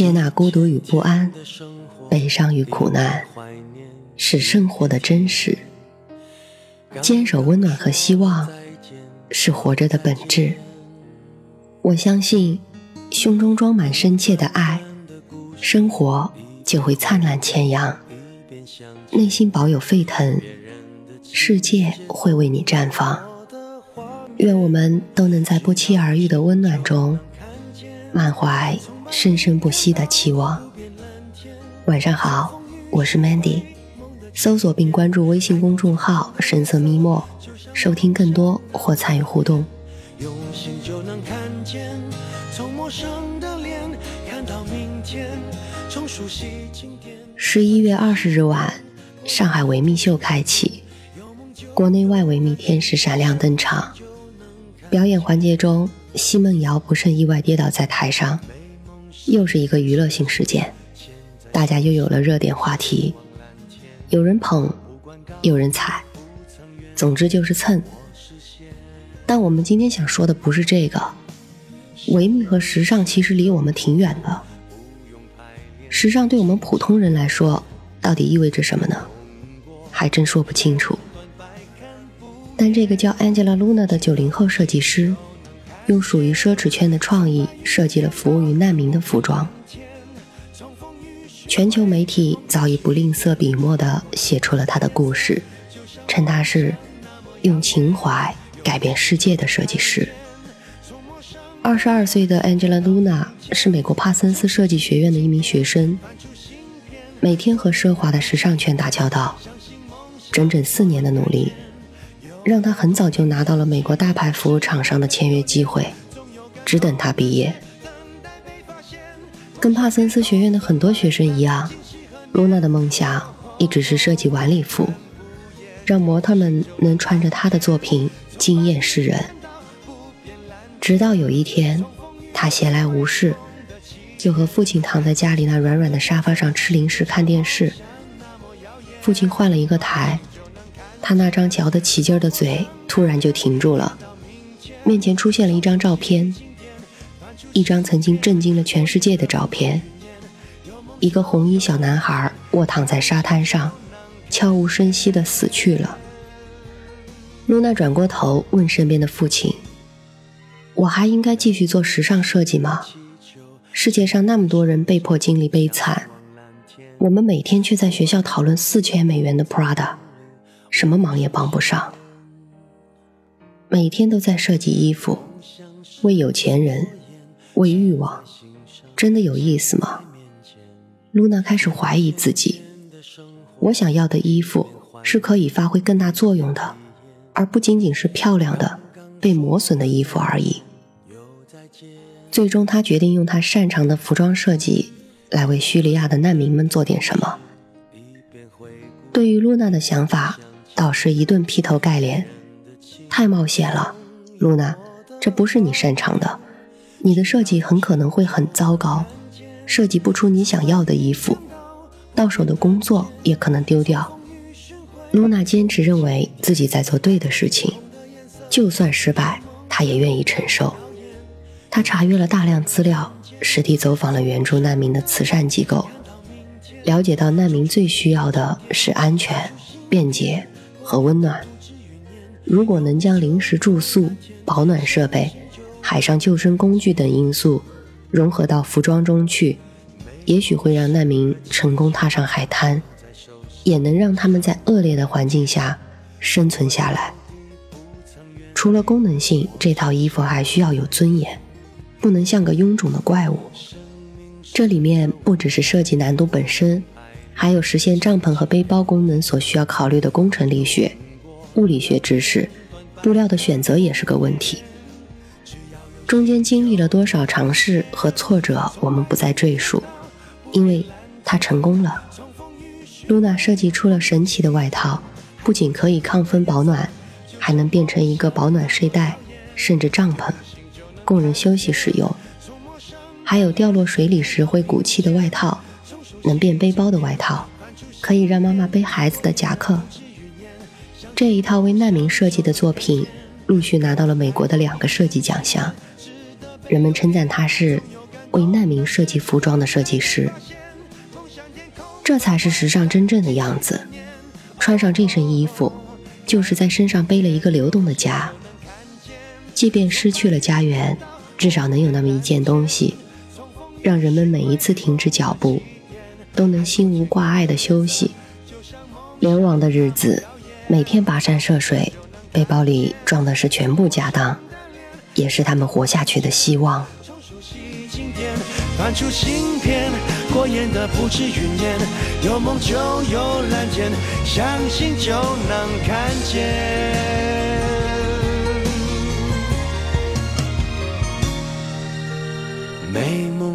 接纳孤独与不安，悲伤与苦难，是生活的真实。坚守温暖和希望，是活着的本质。我相信，胸中装满深切的爱，生活就会灿烂千阳；内心保有沸腾，世界会为你绽放。愿我们都能在不期而遇的温暖中，满怀。生生不息的期望。晚上好，我是 Mandy，搜索并关注微信公众号“神色咪墨”，收听更多或参与互动从陌生的脸看到明天。十一月二十日晚，上海维密秀开启，国内外维密天使闪亮登场。表演环节中，奚梦瑶不慎意外跌倒在台上。又是一个娱乐性事件，大家又有了热点话题，有人捧，有人踩，总之就是蹭。但我们今天想说的不是这个，维密和时尚其实离我们挺远的。时尚对我们普通人来说，到底意味着什么呢？还真说不清楚。但这个叫 Angela Luna 的九零后设计师。用属于奢侈圈的创意设计了服务于难民的服装。全球媒体早已不吝啬笔墨地写出了他的故事，称他是用情怀改变世界的设计师。二十二岁的 Angela Luna 是美国帕森斯设计学院的一名学生，每天和奢华的时尚圈打交道，整整四年的努力。让他很早就拿到了美国大牌服务厂商的签约机会，只等他毕业。跟帕森斯学院的很多学生一样，露娜的梦想一直是设计晚礼服，让模特们能穿着她的作品惊艳世人。直到有一天，他闲来无事，就和父亲躺在家里那软软的沙发上吃零食看电视。父亲换了一个台。他那张嚼得起劲儿的嘴突然就停住了，面前出现了一张照片，一张曾经震惊了全世界的照片。一个红衣小男孩卧躺在沙滩上，悄无声息地死去了。露娜转过头问身边的父亲：“我还应该继续做时尚设计吗？世界上那么多人被迫经历悲惨，我们每天却在学校讨论四千美元的 Prada。”什么忙也帮不上，每天都在设计衣服，为有钱人，为欲望，真的有意思吗？露娜开始怀疑自己。我想要的衣服是可以发挥更大作用的，而不仅仅是漂亮的被磨损的衣服而已。最终，他决定用他擅长的服装设计来为叙利亚的难民们做点什么。对于露娜的想法。导师一顿劈头盖脸，太冒险了，露娜，这不是你擅长的，你的设计很可能会很糟糕，设计不出你想要的衣服，到手的工作也可能丢掉。露娜坚持认为自己在做对的事情，就算失败，她也愿意承受。她查阅了大量资料，实地走访了援助难民的慈善机构，了解到难民最需要的是安全、便捷。和温暖。如果能将临时住宿、保暖设备、海上救生工具等因素融合到服装中去，也许会让难民成功踏上海滩，也能让他们在恶劣的环境下生存下来。除了功能性，这套衣服还需要有尊严，不能像个臃肿的怪物。这里面不只是设计难度本身。还有实现帐篷和背包功能所需要考虑的工程力学、物理学知识，布料的选择也是个问题。中间经历了多少尝试和挫折，我们不再赘述，因为它成功了。露娜设计出了神奇的外套，不仅可以抗风保暖，还能变成一个保暖睡袋，甚至帐篷，供人休息使用。还有掉落水里时会鼓气的外套。能变背包的外套，可以让妈妈背孩子的夹克。这一套为难民设计的作品，陆续拿到了美国的两个设计奖项。人们称赞他是为难民设计服装的设计师。这才是时尚真正的样子。穿上这身衣服，就是在身上背了一个流动的家。即便失去了家园，至少能有那么一件东西，让人们每一次停止脚步，都能心无挂碍的休息。流亡的日子，每天跋山涉水，背包里装的是全部家当，也是他们活下去的希望。翻出信片，过眼的不止云烟，有梦就有蓝天，相信就能看见。美